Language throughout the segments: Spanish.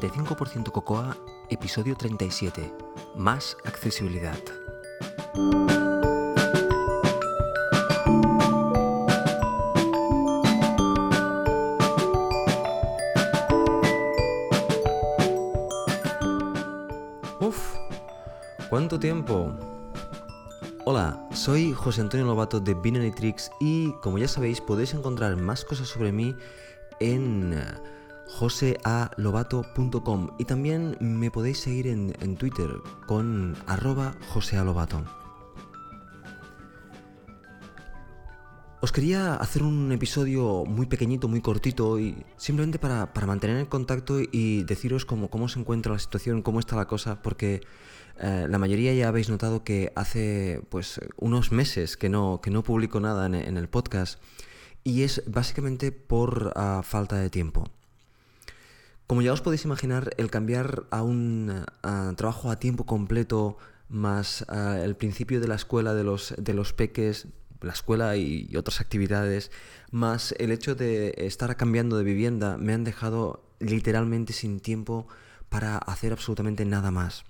85% Cocoa, episodio 37. Más accesibilidad. Uf, ¿cuánto tiempo? Hola, soy José Antonio Lobato de Binary Tricks y como ya sabéis podéis encontrar más cosas sobre mí en josealobato.com y también me podéis seguir en, Twitter con arroba josealobato. Os quería hacer un episodio muy pequeñito, muy cortito y simplemente para, mantener el contacto y deciros cómo, cómo se encuentra la situación, cómo está la cosa, porque eh, la mayoría ya habéis notado que hace pues unos meses que no, que no publico nada en, el podcast y es básicamente por ah, falta de tiempo. Como ya os podéis imaginar, el cambiar a un trabajo a tiempo completo más el principio de la escuela de los, de los peques, la escuela y, otras actividades, más el hecho de estar cambiando de vivienda, me han dejado literalmente sin tiempo para hacer absolutamente nada más.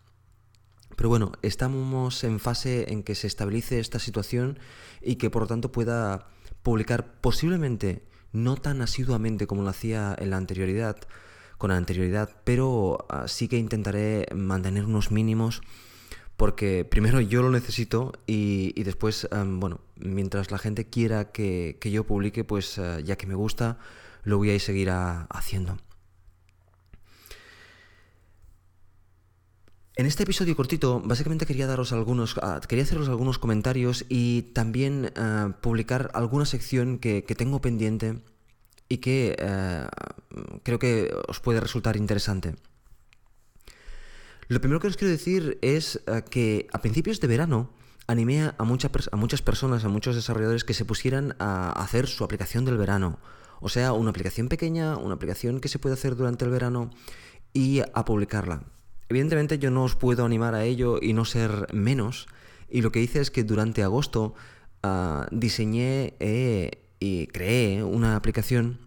Pero bueno, estamos en fase en que se estabilice esta situación y que por lo tanto pueda publicar posiblemente no tan asiduamente como lo hacía en la anterioridad, con anterioridad, pero ah, sí que intentaré mantener unos mínimos porque primero yo lo necesito y, después, bueno, mientras la gente quiera que, yo publique, pues ah, ya que me gusta, lo voy a seguir haciendo. En este episodio cortito, básicamente quería daros algunos, ah, quería haceros algunos comentarios y también publicar alguna sección que tengo pendiente y que eh, creo que os puede resultar interesante. Lo primero que os quiero decir es eh, que a principios de verano animé a, a muchas personas, a muchos desarrolladores que se pusieran a hacer su aplicación del verano. O sea, una aplicación pequeña, una aplicación que se puede hacer durante el verano y a publicarla. Evidentemente yo no os puedo animar a ello y no ser menos. Y lo que hice es que durante agosto ah, diseñé eh, y creé una aplicación,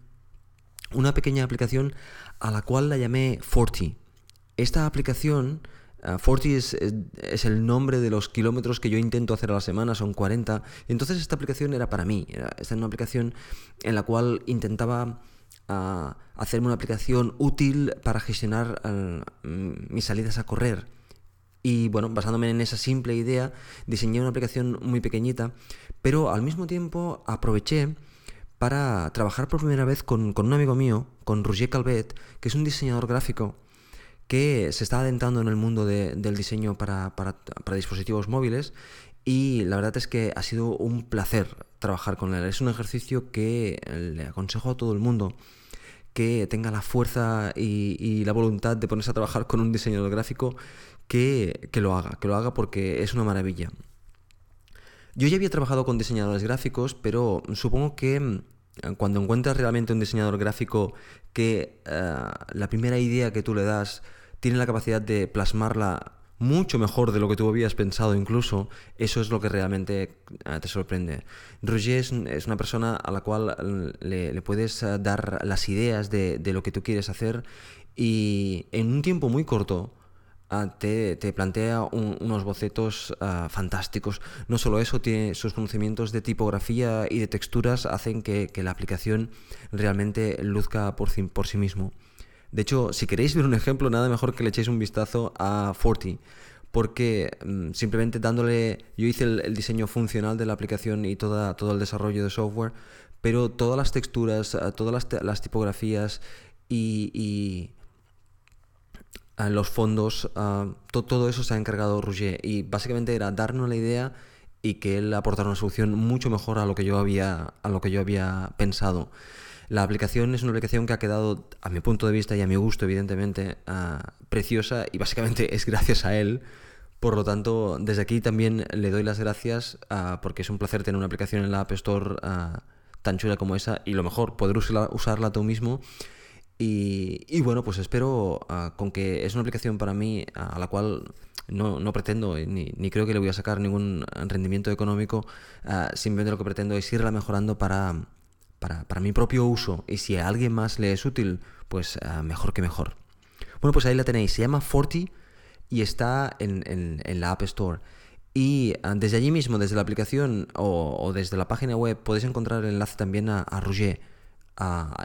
una pequeña aplicación a la cual la llamé Forty. Esta aplicación, uh, Forty es, es, el nombre de los kilómetros que yo intento hacer a la semana, son 40. Entonces esta aplicación era para mí, era, esta es una aplicación en la cual intentaba uh, hacerme una aplicación útil para gestionar uh, mis salidas a correr. Y bueno, basándome en esa simple idea, diseñé una aplicación muy pequeñita, pero al mismo tiempo aproveché para trabajar por primera vez con, un amigo mío, con Roger Calvet, que es un diseñador gráfico que se está adentrando en el mundo del diseño para, dispositivos móviles y la verdad es que ha sido un placer trabajar con él. Es un ejercicio que le aconsejo a todo el mundo que tenga la fuerza y, la voluntad de ponerse a trabajar con un diseñador gráfico que, que lo haga, que lo haga porque es una maravilla. Yo ya había trabajado con diseñadores gráficos, pero supongo que mm, cuando encuentras realmente un diseñador gráfico que eh, la primera idea que tú le das tiene la capacidad de plasmarla mucho mejor de lo que tú habías pensado incluso, eso es lo que realmente eh, te sorprende. Roger es, una persona a la cual mm, le, puedes eh, dar las ideas de, de, lo que tú quieres hacer y en un tiempo muy corto Ah, te, plantea unos bocetos ah, fantásticos. No solo eso, tiene sus conocimientos de tipografía y de texturas hacen que, la aplicación realmente luzca por, sí mismo. De hecho, si queréis ver un ejemplo, nada mejor que le echéis un vistazo a Forti. Porque mm, simplemente dándole. Yo hice el, diseño funcional de la aplicación y todo el desarrollo de software, pero todas las texturas, ah, todas las, tipografías y los fondos, todo eso se ha encargado Rouget y básicamente era darnos la idea y que él aportara una solución mucho mejor a lo que yo había, a lo que yo había pensado. La aplicación es una aplicación que ha quedado, a mi punto de vista y a mi gusto, evidentemente, preciosa y básicamente es gracias a él. Por lo tanto, desde aquí también le doy las gracias porque es un placer tener una aplicación en la App Store tan chula como esa y lo mejor, poder usarla tú mismo y, bueno, pues espero ah, con que es una aplicación para mí a la cual no, no pretendo ni, ni, creo que le voy a sacar ningún rendimiento económico, uh, simplemente lo que pretendo es irla mejorando para, para, para, mi propio uso y si a alguien más le es útil, pues ah, mejor que mejor. Bueno, pues ahí la tenéis. Se llama Forti y está en, la App Store. Y desde allí mismo, desde la aplicación o, desde la página web, podéis encontrar el enlace también a, Roger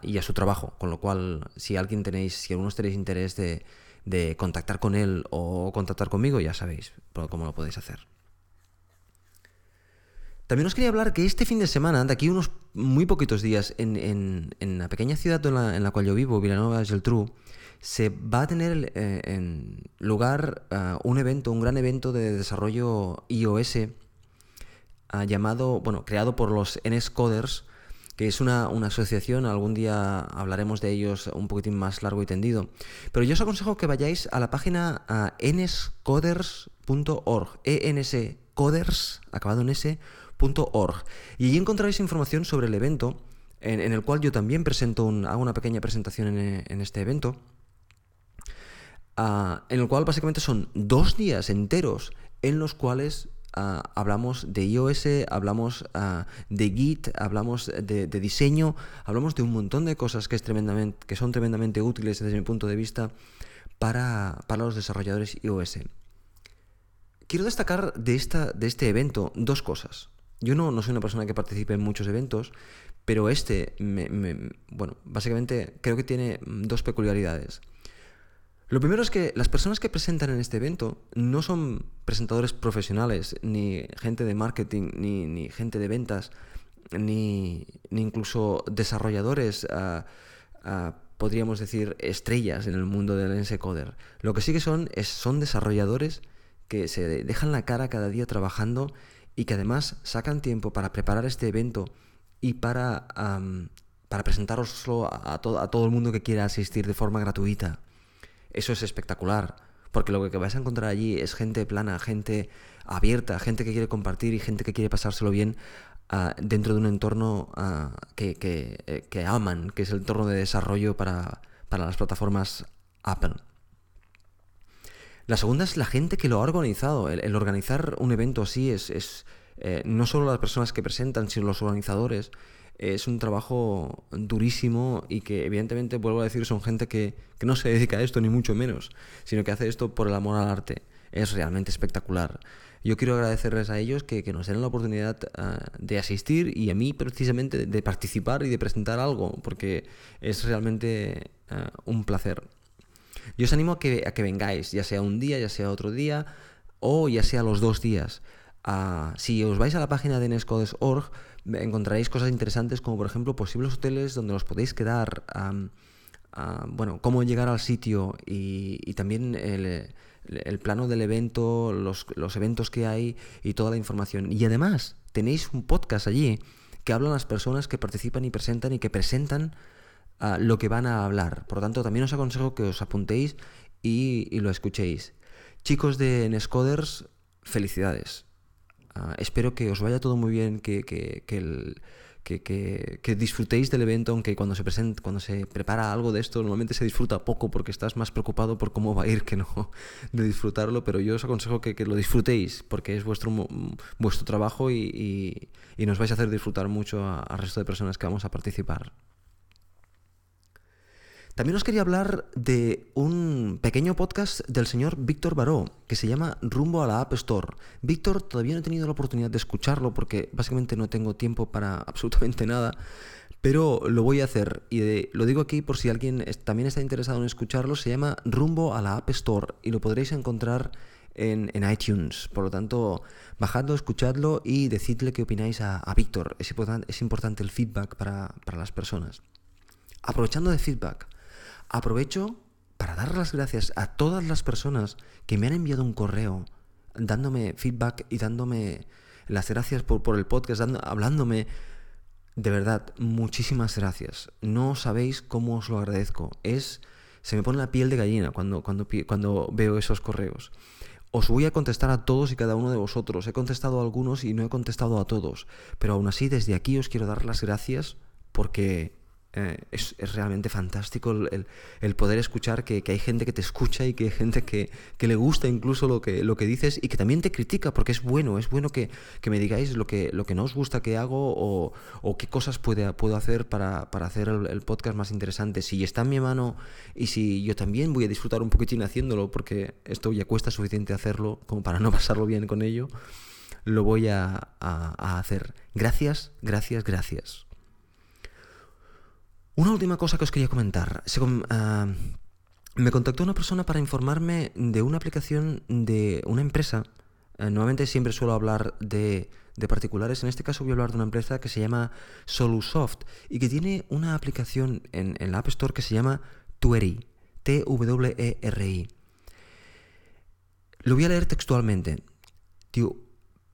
y a su trabajo. Con lo cual, si alguien tenéis, si algunos tenéis interés de, de contactar con él o contactar conmigo, ya sabéis cómo lo podéis hacer. También os quería hablar que este fin de semana, de aquí unos muy poquitos días, en, la pequeña ciudad en la, cual yo vivo, Villanova de Geltrú, se va a tener eh, en lugar eh, un evento, un gran evento de desarrollo iOS eh, llamado, bueno, creado por los NS Coders, que es una, asociación, algún día hablaremos de ellos un poquitín más largo y tendido. Pero yo os aconsejo que vayáis a la página nscoders.org, enscoders, acabado en s, y allí encontraréis información sobre el evento, en, el cual yo también presento hago una pequeña presentación en, este evento, ah, en el cual básicamente son dos días enteros en los cuales ah, hablamos de iOS, hablamos ah, de Git, hablamos de, diseño, hablamos de un montón de cosas que, es tremendamente, que son tremendamente útiles desde mi punto de vista para, para los desarrolladores iOS. Quiero destacar de, esta, de este evento dos cosas. Yo no, no soy una persona que participe en muchos eventos, pero este, bueno, básicamente creo que tiene dos peculiaridades. Lo primero es que las personas que presentan en este evento no son presentadores profesionales, ni gente de marketing, ni, gente de ventas, ni, incluso desarrolladores, ah, ah, podríamos decir, estrellas en el mundo del Ensecoder. Lo que sí que son es, son desarrolladores que se dejan la cara cada día trabajando y que además sacan tiempo para preparar este evento y para, para presentaroslo a, todo, a todo el mundo que quiera asistir de forma gratuita. Eso es espectacular, porque lo que vais a encontrar allí es gente plana, gente abierta, gente que quiere compartir y gente que quiere pasárselo bien ah, dentro de un entorno ah, que, eh, que, aman, que es el entorno de desarrollo para, para las plataformas Apple. La segunda es la gente que lo ha organizado. El, organizar un evento así es, es eh, no solo las personas que presentan, sino los organizadores. Es un trabajo durísimo y que evidentemente, vuelvo a decir, son gente que, no se dedica a esto, ni mucho menos, sino que hace esto por el amor al arte. Es realmente espectacular. Yo quiero agradecerles a ellos que, nos den la oportunidad ah, de asistir y a mí precisamente de, participar y de presentar algo, porque es realmente ah, un placer. Yo os animo a que, a que vengáis, ya sea un día, ya sea otro día, o ya sea los dos días. Ah, si os vais a la página de nescodes.org, encontraréis cosas interesantes como, por ejemplo, posibles hoteles donde os podéis quedar, bueno, cómo llegar al sitio y, también el, plano del evento, los, los, eventos que hay y toda la información. Y además, tenéis un podcast allí que hablan las personas que participan y presentan y que presentan lo que van a hablar. Por lo tanto, también os aconsejo que os apuntéis y, lo escuchéis. Chicos de Nescoders, felicidades. Ah, espero que os vaya todo muy bien, que, que, que, disfrutéis del evento, aunque cuando se, presenta, cuando se prepara algo de esto normalmente se disfruta poco porque estás más preocupado por cómo va a ir que no de disfrutarlo, pero yo os aconsejo que, lo disfrutéis porque es vuestro, vuestro trabajo y, nos vais a hacer disfrutar mucho al resto de personas que vamos a participar. También os quería hablar de un pequeño podcast del señor Víctor Baró, que se llama Rumbo a la App Store. Víctor todavía no he tenido la oportunidad de escucharlo porque básicamente no tengo tiempo para absolutamente nada, pero lo voy a hacer y lo digo aquí por si alguien también está interesado en escucharlo. Se llama Rumbo a la App Store y lo podréis encontrar en, iTunes. Por lo tanto, bajadlo, escuchadlo y decidle qué opináis a, Víctor. Es, es importante el feedback para, para las personas. Aprovechando de feedback, Aprovecho para dar las gracias a todas las personas que me han enviado un correo dándome feedback y dándome las gracias por, el podcast, hablándome. De verdad, muchísimas gracias. No sabéis cómo os lo agradezco. Es, se me pone la piel de gallina cuando, cuando, cuando veo esos correos. Os voy a contestar a todos y cada uno de vosotros. He contestado a algunos y no he contestado a todos. Pero aún así, desde aquí os quiero dar las gracias porque eh, es, realmente fantástico el, poder escuchar que, hay gente que te escucha y que hay gente que, le gusta incluso lo que, lo que dices y que también te critica, porque es bueno, es bueno que, me digáis lo que, lo que no os gusta que hago o, qué cosas puede, puedo hacer para, hacer el, podcast más interesante. Si está en mi mano y si yo también voy a disfrutar un poquitín haciéndolo, porque esto ya cuesta suficiente hacerlo como para no pasarlo bien con ello, lo voy a hacer. Gracias, gracias, gracias. Una última cosa que os quería comentar. Ah, me contactó una persona para informarme de una aplicación de una empresa. Eh, nuevamente siempre suelo hablar de, particulares. En este caso voy a hablar de una empresa que se llama Solusoft y que tiene una aplicación en, la App Store que se llama Tweri. T-W-E-R-I. Lo voy a leer textualmente. Tío,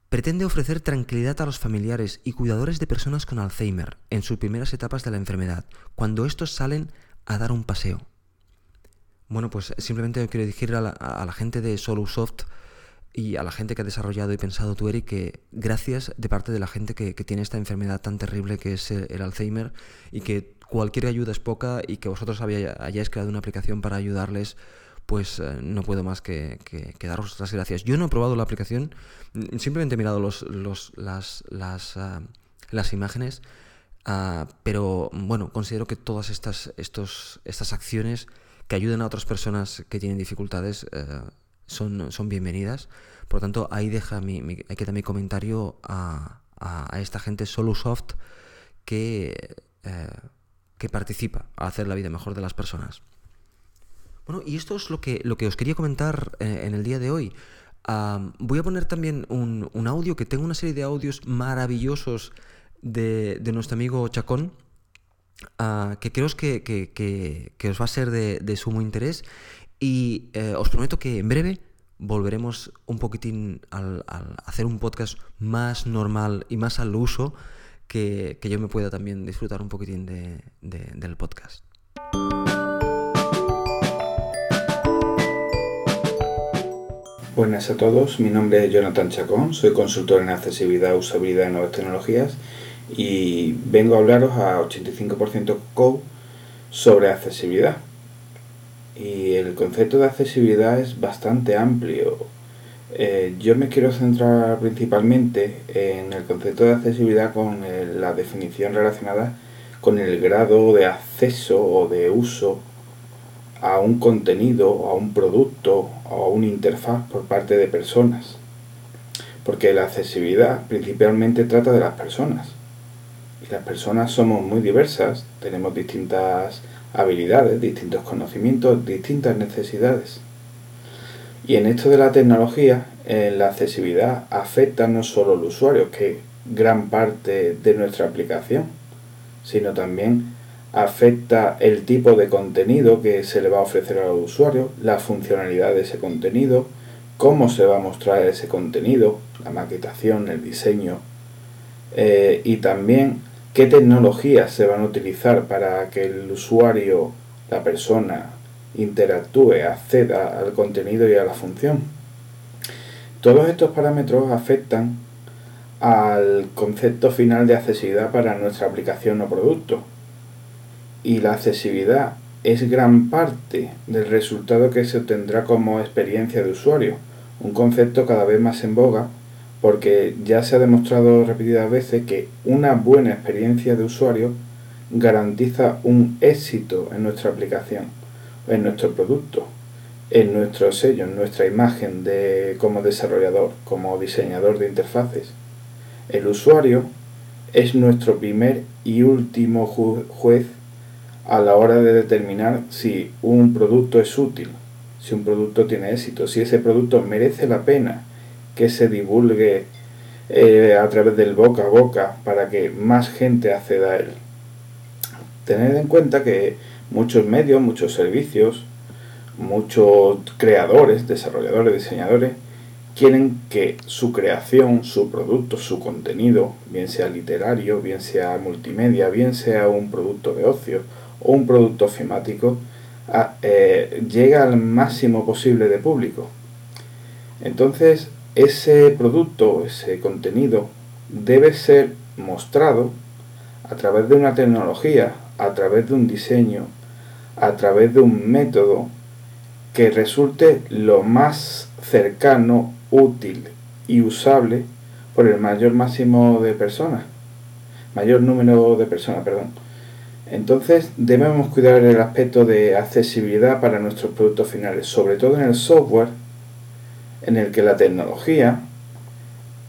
Pretende ofrecer tranquilidad a los familiares y cuidadores de personas con Alzheimer en sus primeras etapas de la enfermedad, cuando estos salen a dar un paseo. Bueno, pues simplemente quiero decirle a la, gente de Solusoft y a la gente que ha desarrollado y pensado Tueri que gracias de parte de la gente que, tiene esta enfermedad tan terrible que es el, Alzheimer y que cualquier ayuda es poca y que vosotros hayáis creado una aplicación para ayudarles pues eh, no puedo más que, daros las gracias. Yo no he probado la aplicación, mm, simplemente he mirado los, las, ah, las, imágenes, ah, pero bueno, considero que todas estas, estos, estas acciones que ayuden a otras personas que tienen dificultades eh, son, son bienvenidas. Por lo tanto, ahí deja mi, mi, hay que dar mi comentario a, a, esta gente Solusoft que, eh, que participa a hacer la vida mejor de las personas. Bueno, y esto es lo que, lo que os quería comentar eh, en el día de hoy. voy a poner también un, audio, que tengo una serie de audios maravillosos de, nuestro amigo Chacón, ah, que creo que, que, os va a ser de, sumo interés. Y eh, os prometo que en breve volveremos un poquitín al, hacer un podcast más normal y más al uso, que, yo me pueda también disfrutar un poquitín del podcast. Buenas a todos, mi nombre es Jonathan Chacón, soy consultor en accesibilidad, usabilidad y nuevas tecnologías y vengo a hablaros a 85% Code sobre accesibilidad. Y el concepto de accesibilidad es bastante amplio. Eh, yo me quiero centrar principalmente en el concepto de accesibilidad con la definición relacionada con el grado de acceso o de uso a un contenido, a un producto o a una interfaz por parte de personas. Porque la accesibilidad principalmente trata de las personas. Y las personas somos muy diversas, tenemos distintas habilidades, distintos conocimientos, distintas necesidades. Y en esto de la tecnología, eh, la accesibilidad afecta no solo al usuario, que gran parte de nuestra aplicación, sino también afecta el tipo de contenido que se le va a ofrecer al usuario, la funcionalidad de ese contenido, cómo se va a mostrar ese contenido, la maquetación, el diseño eh, y también qué tecnologías se van a utilizar para que el usuario, la persona, interactúe, acceda al contenido y a la función. Todos estos parámetros afectan al concepto final de accesibilidad para nuestra aplicación o producto y la accesibilidad es gran parte del resultado que se obtendrá como experiencia de usuario, un concepto cada vez más en boga porque ya se ha demostrado repetidas veces que una buena experiencia de usuario garantiza un éxito en nuestra aplicación, en nuestro producto, en nuestro sello, en nuestra imagen de, como desarrollador, como diseñador de interfaces. El usuario es nuestro primer y último juez a la hora de determinar si un producto es útil, si un producto tiene éxito, si ese producto merece la pena que se divulgue eh, a través del boca a boca para que más gente acceda a él. Tened en cuenta que muchos medios, muchos servicios, muchos creadores, desarrolladores, diseñadores, quieren que su creación, su producto, su contenido, bien sea literario, bien sea multimedia, bien sea un producto de ocio un producto ofimático eh, llega al máximo posible de público. Entonces, ese producto, ese contenido, debe ser mostrado a través de una tecnología, a través de un diseño, a través de un método que resulte lo más cercano, útil y usable por el mayor máximo de personas, mayor número de personas, perdón. Entonces debemos cuidar el aspecto de accesibilidad para nuestros productos finales, sobre todo en el software, en el que la tecnología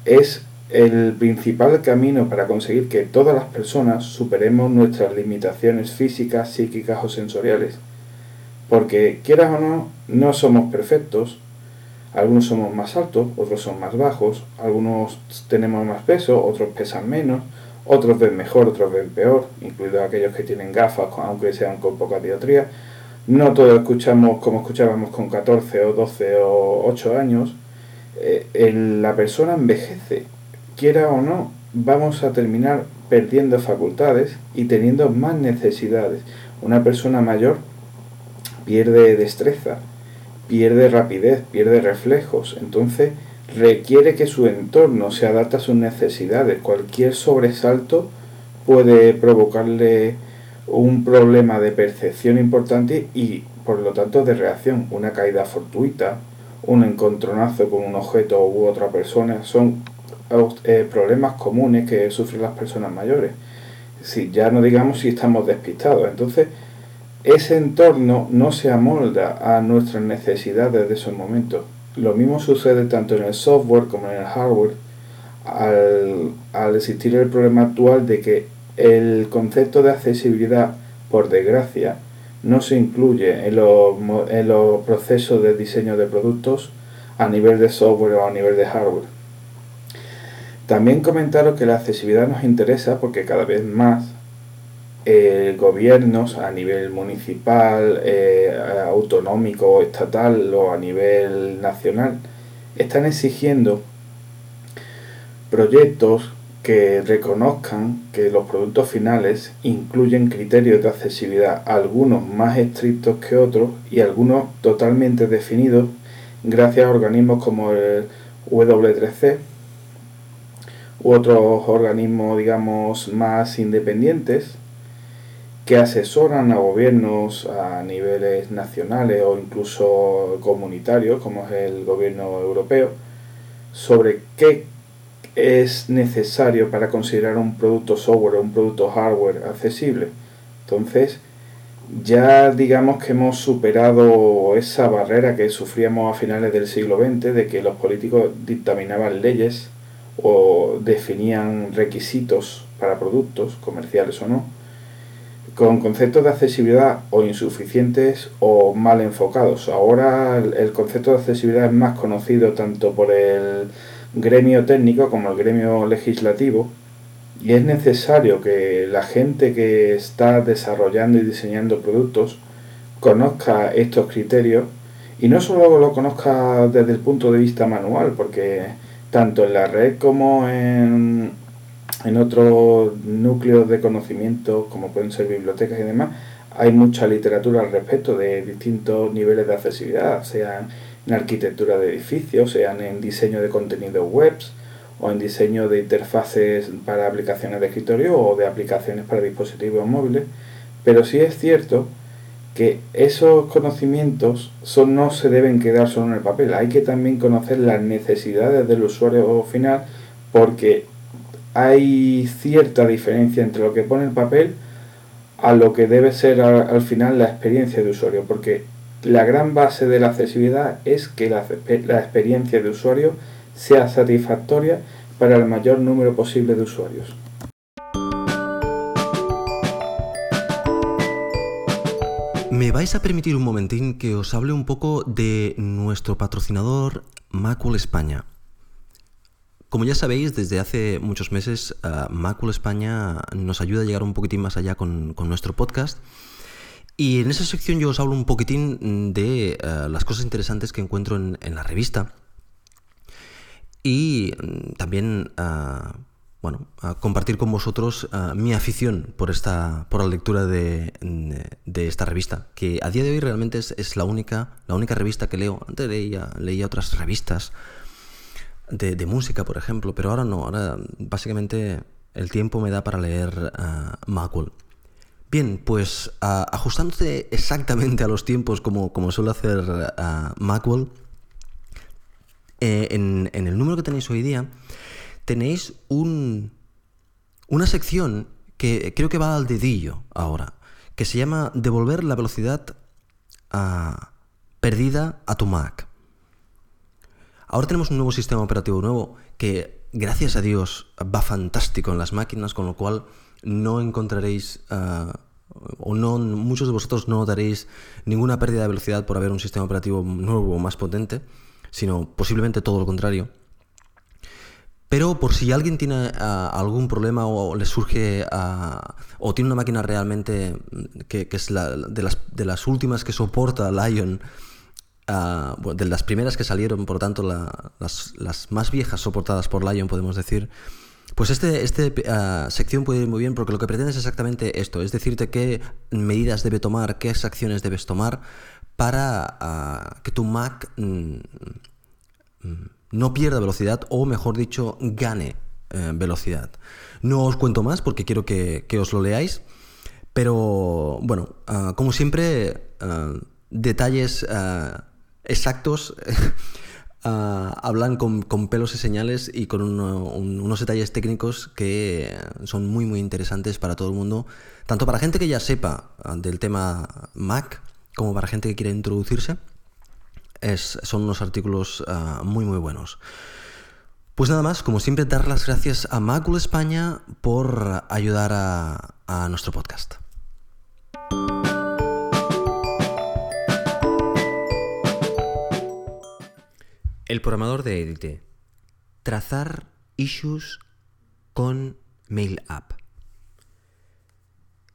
es el principal camino para conseguir que todas las personas superemos nuestras limitaciones físicas, psíquicas o sensoriales. Porque quieras o no, no somos perfectos. Algunos somos más altos, otros son más bajos, algunos tenemos más peso, otros pesan menos, otros ven mejor, otros ven peor, incluidos aquellos que tienen gafas, aunque sean con poca diotría. No todos escuchamos como escuchábamos con 14 o 12 o 8 años. Eh, la persona envejece, quiera o no, vamos a terminar perdiendo facultades y teniendo más necesidades. Una persona mayor pierde destreza, pierde rapidez, pierde reflejos. Entonces, requiere que su entorno se adapte a sus necesidades. Cualquier sobresalto puede provocarle un problema de percepción importante y por lo tanto de reacción. Una caída fortuita, un encontronazo con un objeto u otra persona son eh, problemas comunes que sufren las personas mayores. Si ya no digamos si estamos despistados. Entonces, ese entorno no se amolda a nuestras necesidades de esos momentos. Lo mismo sucede tanto en el software como en el hardware al, al existir el problema actual de que el concepto de accesibilidad, por desgracia, no se incluye en los, en los procesos de diseño de productos a nivel de software o a nivel de hardware. También comentaros que la accesibilidad nos interesa porque cada vez más eh, gobiernos a nivel municipal, eh, autonómico, estatal o a nivel nacional están exigiendo proyectos que reconozcan que los productos finales incluyen criterios de accesibilidad, algunos más estrictos que otros y algunos totalmente definidos gracias a organismos como el W3C u otros organismos digamos más independientes que asesoran a gobiernos a niveles nacionales o incluso comunitarios, como es el gobierno europeo, sobre qué es necesario para considerar un producto software o un producto hardware accesible. Entonces, ya digamos que hemos superado esa barrera que sufríamos a finales del siglo XX de que los políticos dictaminaban leyes o definían requisitos para productos, comerciales o no, con conceptos de accesibilidad o insuficientes o mal enfocados. Ahora el concepto de accesibilidad es más conocido tanto por el gremio técnico como el gremio legislativo y es necesario que la gente que está desarrollando y diseñando productos conozca estos criterios y no solo lo conozca desde el punto de vista manual, porque tanto en la red como en, en otros núcleos de conocimiento, como pueden ser bibliotecas y demás, hay mucha literatura al respecto de distintos niveles de accesibilidad, sean en arquitectura de edificios, sean en diseño de contenidos webs o en diseño de interfaces para aplicaciones de escritorio o de aplicaciones para dispositivos móviles. Pero sí es cierto que esos conocimientos no se deben quedar solo en el papel, hay que también conocer las necesidades del usuario final porque hay cierta diferencia entre lo que pone el papel a lo que debe ser al, final la experiencia de usuario, porque la gran base de la accesibilidad es que la, la experiencia de usuario sea satisfactoria para el mayor número posible de usuarios. Me vais a permitir un momentín que os hable un poco de nuestro patrocinador Macul España. Como ya sabéis, desde hace muchos meses uh, Macul España nos ayuda a llegar un poquitín más allá con, nuestro podcast. Y en esa sección yo os hablo un poquitín de uh, las cosas interesantes que encuentro en, la revista. Y mm, también, uh, bueno, compartir con vosotros mi afición por, esta, por la lectura de, esta revista, que a día de hoy realmente es, es, la, única, la única revista que leo. Antes leía, leía otras revistas de, música, por ejemplo, pero ahora no, ahora básicamente el tiempo me da para leer uh, Macul. Bien, pues ajustándose exactamente a los tiempos como, como suele hacer Macwell, eh, en, el número que tenéis hoy día tenéis un, una sección que creo que va al dedillo ahora, que se llama devolver la velocidad perdida a tu Mac. Ahora tenemos un nuevo sistema operativo nuevo que, gracias a Dios, va fantástico en las máquinas, con lo cual no encontraréis, ah, o no, muchos de vosotros no notaréis ninguna pérdida de velocidad por haber un sistema operativo nuevo o más potente, sino posiblemente todo lo contrario. Pero por si alguien tiene ah, algún problema o le surge ah, o tiene una máquina realmente que, es la, de, las, de, las, últimas que soporta Lion, de las primeras que salieron, por tanto las, más viejas soportadas por Lion, podemos decir, pues esta este, ah, sección puede ir muy bien porque lo que pretende es exactamente esto, es decirte qué medidas debe tomar, qué acciones debes tomar para ah, que tu Mac mm, mm, no pierda velocidad o, mejor dicho, gane eh, velocidad. No os cuento más porque quiero que, os lo leáis, pero bueno, ah, como siempre, detalles exactos Ah, hablan con, pelos y señales y con unos detalles técnicos que son muy muy interesantes para todo el mundo, tanto para gente que ya sepa ah, del tema Mac como para gente que quiere introducirse. Es, son unos artículos ah, muy muy buenos. Pues nada más, como siempre, dar las gracias a Macul España por ayudar a nuestro podcast. El programador de Edite. Trazar issues con Mail App.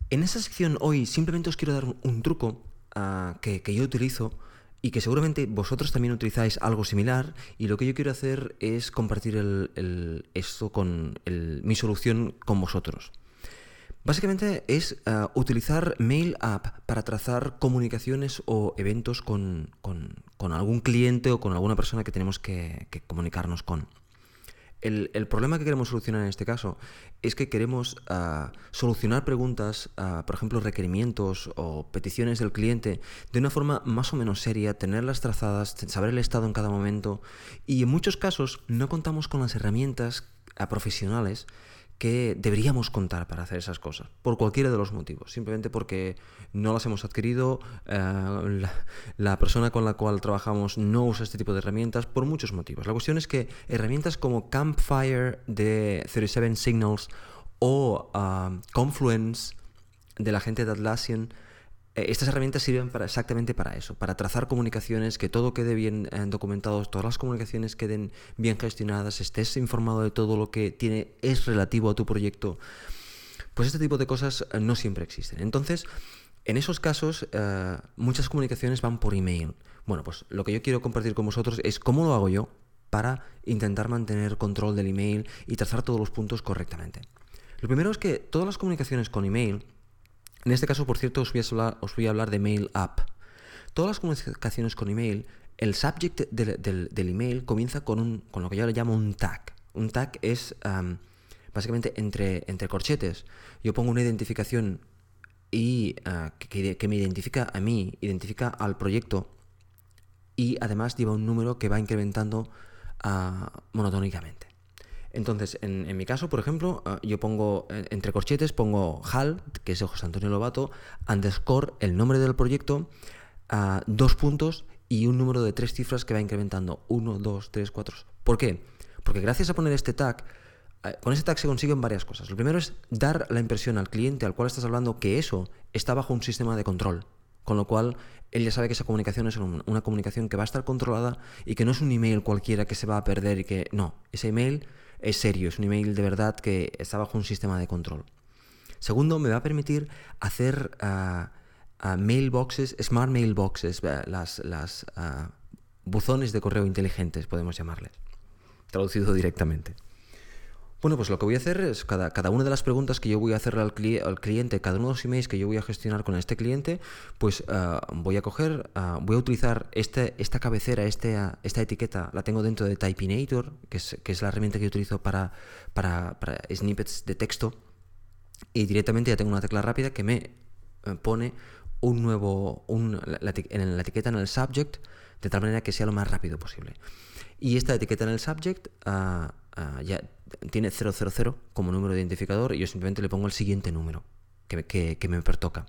En esta sección hoy simplemente os quiero dar un, truco ah, que, yo utilizo y que seguramente vosotros también utilizáis algo similar y lo que yo quiero hacer es compartir esto con mi solución con vosotros. Básicamente es eh, utilizar Mail App para trazar comunicaciones o eventos con, algún cliente o con alguna persona que tenemos que, comunicarnos con. El, problema que queremos solucionar en este caso es que queremos eh, solucionar preguntas, eh, por ejemplo, requerimientos o peticiones del cliente de una forma más o menos seria, tenerlas trazadas, saber el estado en cada momento y en muchos casos no contamos con las herramientas profesionales que deberíamos contar para hacer esas cosas, por cualquiera de los motivos, simplemente porque no las hemos adquirido, eh, la, persona con la cual trabajamos no usa este tipo de herramientas, por muchos motivos. La cuestión es que herramientas como Campfire de 37 Signals o ah, Confluence de la gente de Atlassian estas herramientas sirven para exactamente para eso, para trazar comunicaciones, que todo quede bien eh, documentado, todas las comunicaciones queden bien gestionadas, estés informado de todo lo que tiene, es relativo a tu proyecto. Pues este tipo de cosas eh, no siempre existen. Entonces, en esos casos, muchas comunicaciones van por email. Bueno, pues lo que yo quiero compartir con vosotros es cómo lo hago yo para intentar mantener control del email y trazar todos los puntos correctamente. Lo primero es que todas las comunicaciones con email en este caso, por cierto, os voy a hablar, de Mail App. Todas las comunicaciones con email, el subject del, email comienza con, lo que yo le llamo un tag. Un tag es básicamente entre, entre corchetes. Yo pongo una identificación y ah, que, me identifica a mí, identifica al proyecto y además lleva un número que va incrementando uh, monotónicamente. Entonces, en, mi caso, por ejemplo, ah, yo pongo eh, entre corchetes, pongo HAL, que es José Antonio Lobato, underscore, el nombre del proyecto, a dos puntos y un número de tres cifras que va incrementando. Uno, dos, tres, cuatro. ¿Por qué? Porque gracias a poner este tag, eh, con este tag se consiguen varias cosas. Lo primero es dar la impresión al cliente al cual estás hablando que eso está bajo un sistema de control. Con lo cual, él ya sabe que esa comunicación es una comunicación que va a estar controlada y que no es un email cualquiera que se va a perder y que no, ese email es serio, es un email de verdad que está bajo un sistema de control. Segundo, me va a permitir hacer ah, ah, mailboxes, smart mailboxes, las, ah, buzones de correo inteligentes, podemos llamarles, traducido directamente. Bueno, pues lo que voy a hacer es cada, cada una de las preguntas que yo voy a hacer al, cliente, cada uno de los emails que yo voy a gestionar con este cliente, pues ah, voy a coger, ah, voy a utilizar este, esta cabecera, este, esta etiqueta, la tengo dentro de Typinator, que es, que es la herramienta que utilizo para, para, snippets de texto y directamente ya tengo una tecla rápida que me eh, pone un nuevo, un, en la etiqueta en el subject, de tal manera que sea lo más rápido posible. Y esta etiqueta en el subject ah, ah, ya tiene 000 como número de identificador y yo simplemente le pongo el siguiente número que, que me pertoca.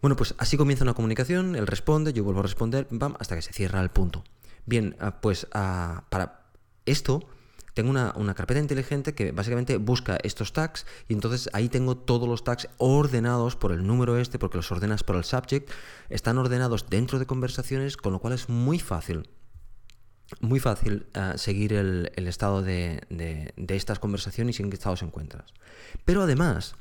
Bueno, pues así comienza una comunicación, él responde, yo vuelvo a responder, bam, hasta que se cierra el punto. Bien, ah, pues para esto tengo una, carpeta inteligente que básicamente busca estos tags y entonces ahí tengo todos los tags ordenados por el número este, porque los ordenas por el subject, están ordenados dentro de conversaciones, con lo cual es muy fácil muy fácil ah, seguir el, estado de, estas conversaciones y en qué estado se encuentras. Pero además,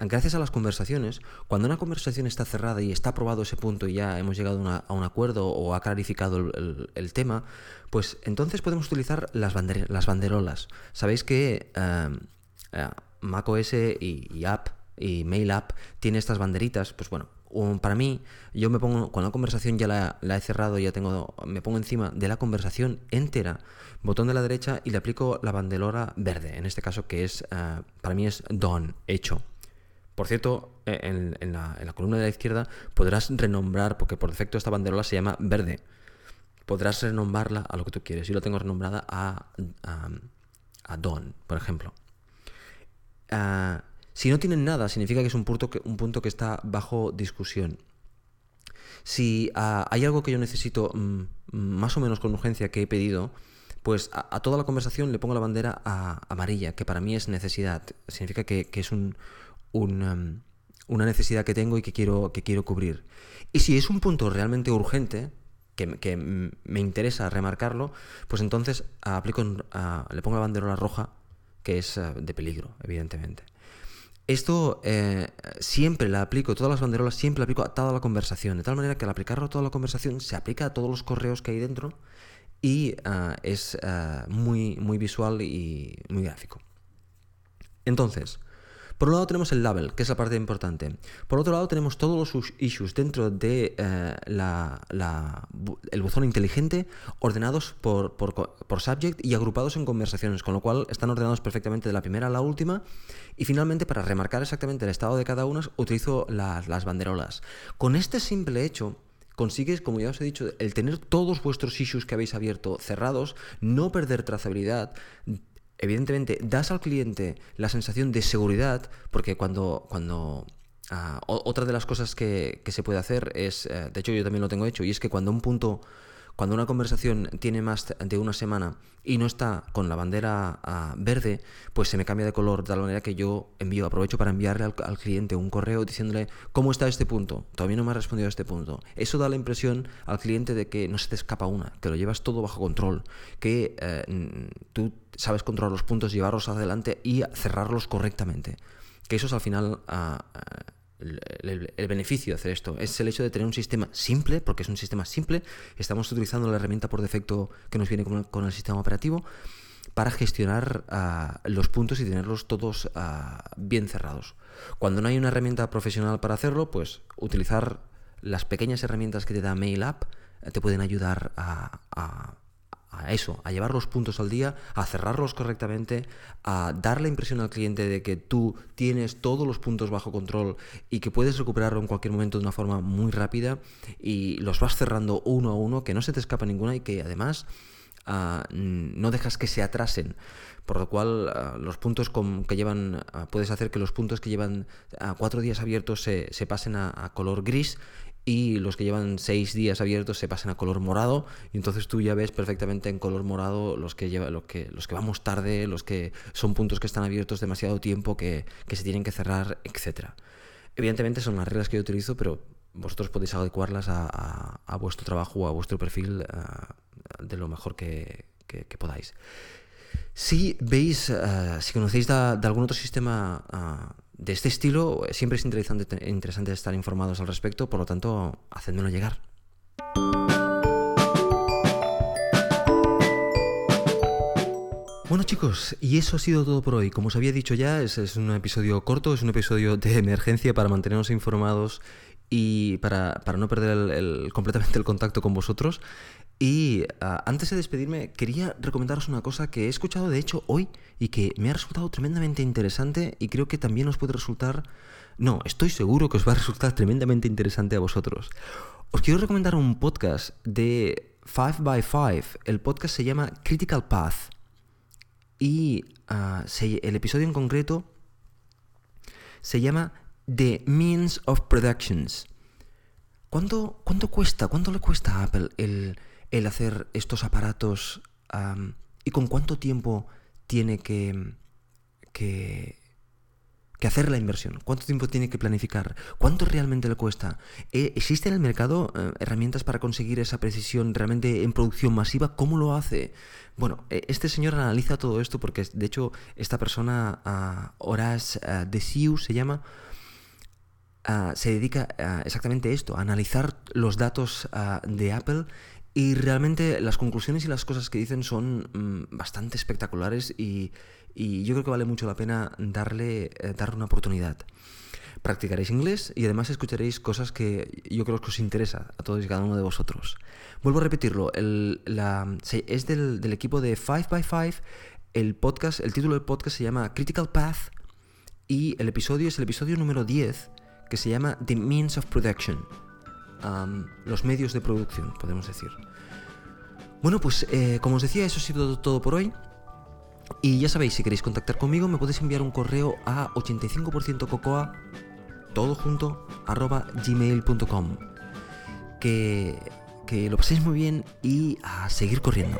gracias a las conversaciones, cuando una conversación está cerrada y está aprobado ese punto y ya hemos llegado a un acuerdo o ha clarificado el, tema, pues entonces podemos utilizar las, las banderolas. Sabéis que em, eh, macOS y, y, App y Mail App tiene estas banderitas, pues bueno, para mí, yo me pongo, cuando la conversación ya la, he cerrado, ya tengo, me pongo encima de la conversación entera, botón de la derecha y le aplico la banderola verde, en este caso que es, eh, para mí es done, hecho. Por cierto, eh, en, la, columna de la izquierda podrás renombrar, porque por defecto esta banderola se llama verde. Podrás renombrarla a lo que tú quieres. Yo la tengo renombrada a, a, Don, por ejemplo. Ah, si no tienen nada, significa que es un punto que, un punto que está bajo discusión. Si ah, hay algo que yo necesito mm, más o menos con urgencia que he pedido, pues a, toda la conversación le pongo la bandera amarilla, que para mí es necesidad. Significa que es un, una, necesidad que tengo y que quiero, cubrir. Y si es un punto realmente urgente, que, me interesa remarcarlo, pues entonces aplico, le pongo la banderola roja, que es de peligro, evidentemente. Esto eh, siempre la aplico, todas las banderolas siempre la aplico a toda la conversación, de tal manera que al aplicarlo a toda la conversación se aplica a todos los correos que hay dentro y eh, es muy, muy visual y muy gráfico. Entonces, por un lado tenemos el label, que es la parte importante. Por otro lado tenemos todos los issues dentro de eh, el buzón inteligente ordenados por, subject y agrupados en conversaciones, con lo cual están ordenados perfectamente de la primera a la última. Y finalmente, para remarcar exactamente el estado de cada una, utilizo las banderolas. Con este simple hecho, consigues, como ya os he dicho, el tener todos vuestros issues que habéis abierto cerrados, no perder trazabilidad, evidentemente das al cliente la sensación de seguridad, porque cuando, cuando ah, otra de las cosas que, se puede hacer es, eh, de hecho yo también lo tengo hecho, y es que cuando un punto cuando una conversación tiene más de una semana y no está con la bandera ah, verde, pues se me cambia de color de tal manera que yo envío, aprovecho para enviarle al, cliente un correo diciéndole cómo está este punto. Todavía no me ha respondido a este punto. Eso da la impresión al cliente de que no se te escapa una, que lo llevas todo bajo control, que eh, tú sabes controlar los puntos, llevarlos adelante y cerrarlos correctamente. Que eso es al final... Ah, el, beneficio de hacer esto es el hecho de tener un sistema simple, porque es un sistema simple, estamos utilizando la herramienta por defecto que nos viene con el, sistema operativo para gestionar ah, los puntos y tenerlos todos ah, bien cerrados. Cuando no hay una herramienta profesional para hacerlo, pues utilizar las pequeñas herramientas que te da MailApp eh, te pueden ayudar a eso, a llevar los puntos al día, a cerrarlos correctamente, a dar la impresión al cliente de que tú tienes todos los puntos bajo control y que puedes recuperarlo en cualquier momento de una forma muy rápida y los vas cerrando uno a uno, que no se te escapa ninguna y que además ah, no dejas que se atrasen. Por lo cual, ah, los puntos que llevan, ah, puedes hacer que los puntos que llevan cuatro días abiertos se, pasen a color gris y los que llevan seis días abiertos se pasan a color morado y entonces tú ya ves perfectamente en color morado los que lleva, los que, los que vamos tarde, los que son puntos que están abiertos demasiado tiempo, que, se tienen que cerrar, etcétera. Evidentemente son las reglas que yo utilizo, pero vosotros podéis adecuarlas a, vuestro trabajo a vuestro perfil eh, de lo mejor que, podáis. Si veis, eh, si conocéis de, algún otro sistema eh, de este estilo siempre es interesante, interesante estar informados al respecto, por lo tanto, hacedmelo llegar. Bueno chicos, y eso ha sido todo por hoy. Como os había dicho ya, es, es un episodio corto, es un episodio de emergencia para mantenernos informados y para, no perder completamente el contacto con vosotros. Y ah, antes de despedirme, quería recomendaros una cosa que he escuchado de hecho hoy y que me ha resultado tremendamente interesante y creo que también os puede resultar... No, estoy seguro que os va a resultar tremendamente interesante a vosotros. Os quiero recomendar un podcast de 5x5. El podcast se llama Critical Path. Y ah, el episodio en concreto se llama The Means of Productions. ¿Cuánto, cuánto cuesta? ¿Cuánto le cuesta a Apple el, el hacer estos aparatos y con cuánto tiempo tiene que, que, hacer la inversión, cuánto tiempo tiene que planificar, cuánto realmente le cuesta. Eh, ¿Existe en el mercado eh, herramientas para conseguir esa precisión realmente en producción masiva? ¿Cómo lo hace? Bueno, eh, este señor analiza todo esto porque de hecho esta persona, uh, Horace uh, se llama, se dedica exactamente a esto, a analizar los datos de Apple y realmente las conclusiones y las cosas que dicen son mm, bastante espectaculares y, yo creo que vale mucho la pena darle, eh, darle una oportunidad. Practicaréis inglés y además escucharéis cosas que yo creo que os interesa a todos y cada uno de vosotros. Vuelvo a repetirlo, el, es del, del, equipo de 5x5. El podcast, el título del podcast se llama Critical Path y el episodio es el episodio número 10 que se llama The Means of Production los medios de producción, podemos decir. Bueno, pues eh, como os decía, eso ha sido todo por hoy. Y ya sabéis, si queréis contactar conmigo, me podéis enviar un correo a 85% cocoa, todo junto, arroba gmail.com. Que, que lo paséis muy bien y a seguir corriendo.